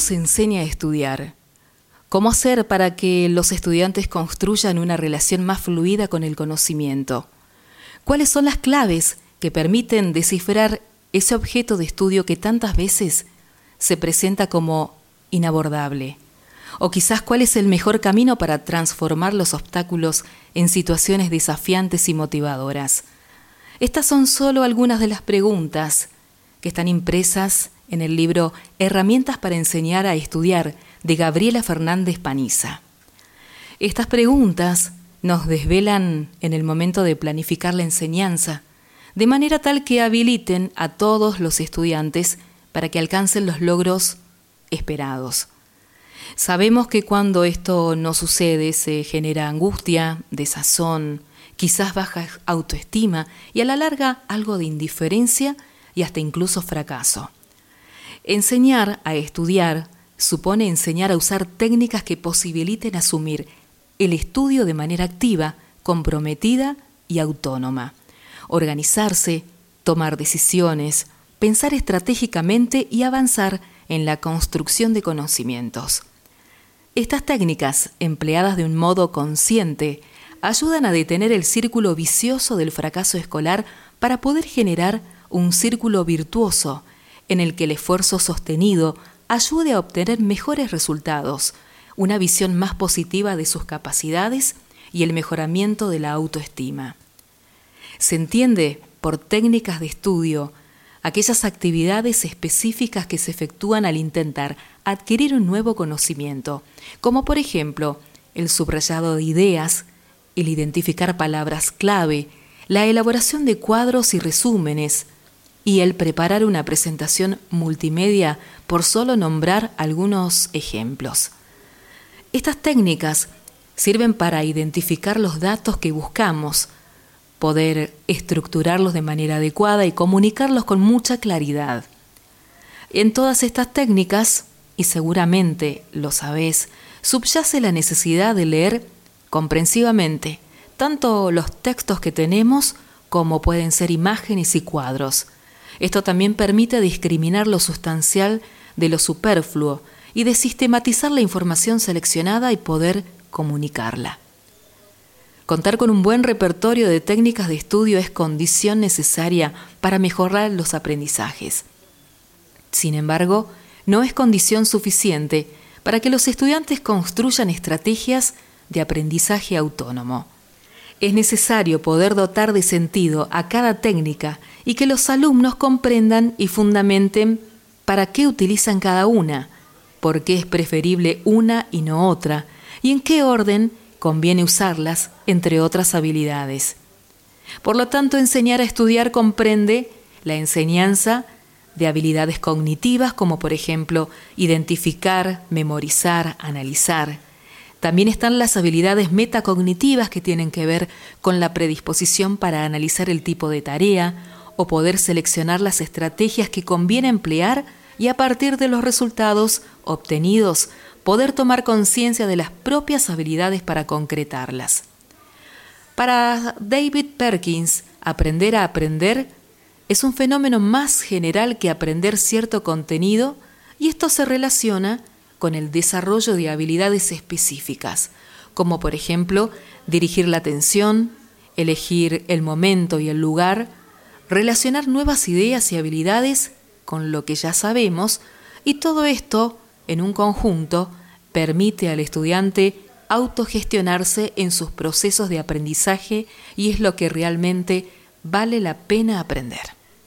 ¿Cómo se enseña a estudiar? ¿Cómo hacer para que los estudiantes construyan una relación más fluida con el conocimiento? ¿Cuáles son las claves que permiten descifrar ese objeto de estudio que tantas veces se presenta como inabordable? O quizás cuál es el mejor camino para transformar los obstáculos en situaciones desafiantes y motivadoras. Estas son solo algunas de las preguntas que están impresas en el libro Herramientas para enseñar a estudiar de Gabriela Fernández Paniza. Estas preguntas nos desvelan en el momento de planificar la enseñanza, de manera tal que habiliten a todos los estudiantes para que alcancen los logros esperados. Sabemos que cuando esto no sucede se genera angustia, desazón, quizás baja autoestima y a la larga algo de indiferencia y hasta incluso fracaso. Enseñar a estudiar supone enseñar a usar técnicas que posibiliten asumir el estudio de manera activa, comprometida y autónoma. Organizarse, tomar decisiones, pensar estratégicamente y avanzar en la construcción de conocimientos. Estas técnicas, empleadas de un modo consciente, ayudan a detener el círculo vicioso del fracaso escolar para poder generar un círculo virtuoso en el que el esfuerzo sostenido ayude a obtener mejores resultados, una visión más positiva de sus capacidades y el mejoramiento de la autoestima. Se entiende por técnicas de estudio aquellas actividades específicas que se efectúan al intentar adquirir un nuevo conocimiento, como por ejemplo el subrayado de ideas, el identificar palabras clave, la elaboración de cuadros y resúmenes, y el preparar una presentación multimedia, por solo nombrar algunos ejemplos. Estas técnicas sirven para identificar los datos que buscamos, poder estructurarlos de manera adecuada y comunicarlos con mucha claridad. En todas estas técnicas, y seguramente lo sabés, subyace la necesidad de leer comprensivamente tanto los textos que tenemos como pueden ser imágenes y cuadros. Esto también permite discriminar lo sustancial de lo superfluo y de sistematizar la información seleccionada y poder comunicarla. Contar con un buen repertorio de técnicas de estudio es condición necesaria para mejorar los aprendizajes. Sin embargo, no es condición suficiente para que los estudiantes construyan estrategias de aprendizaje autónomo. Es necesario poder dotar de sentido a cada técnica y que los alumnos comprendan y fundamenten para qué utilizan cada una, por qué es preferible una y no otra, y en qué orden conviene usarlas, entre otras habilidades. Por lo tanto, enseñar a estudiar comprende la enseñanza de habilidades cognitivas como por ejemplo identificar, memorizar, analizar. También están las habilidades metacognitivas que tienen que ver con la predisposición para analizar el tipo de tarea o poder seleccionar las estrategias que conviene emplear y a partir de los resultados obtenidos poder tomar conciencia de las propias habilidades para concretarlas. Para David Perkins, aprender a aprender es un fenómeno más general que aprender cierto contenido y esto se relaciona con el desarrollo de habilidades específicas, como por ejemplo dirigir la atención, elegir el momento y el lugar, relacionar nuevas ideas y habilidades con lo que ya sabemos y todo esto en un conjunto permite al estudiante autogestionarse en sus procesos de aprendizaje y es lo que realmente vale la pena aprender.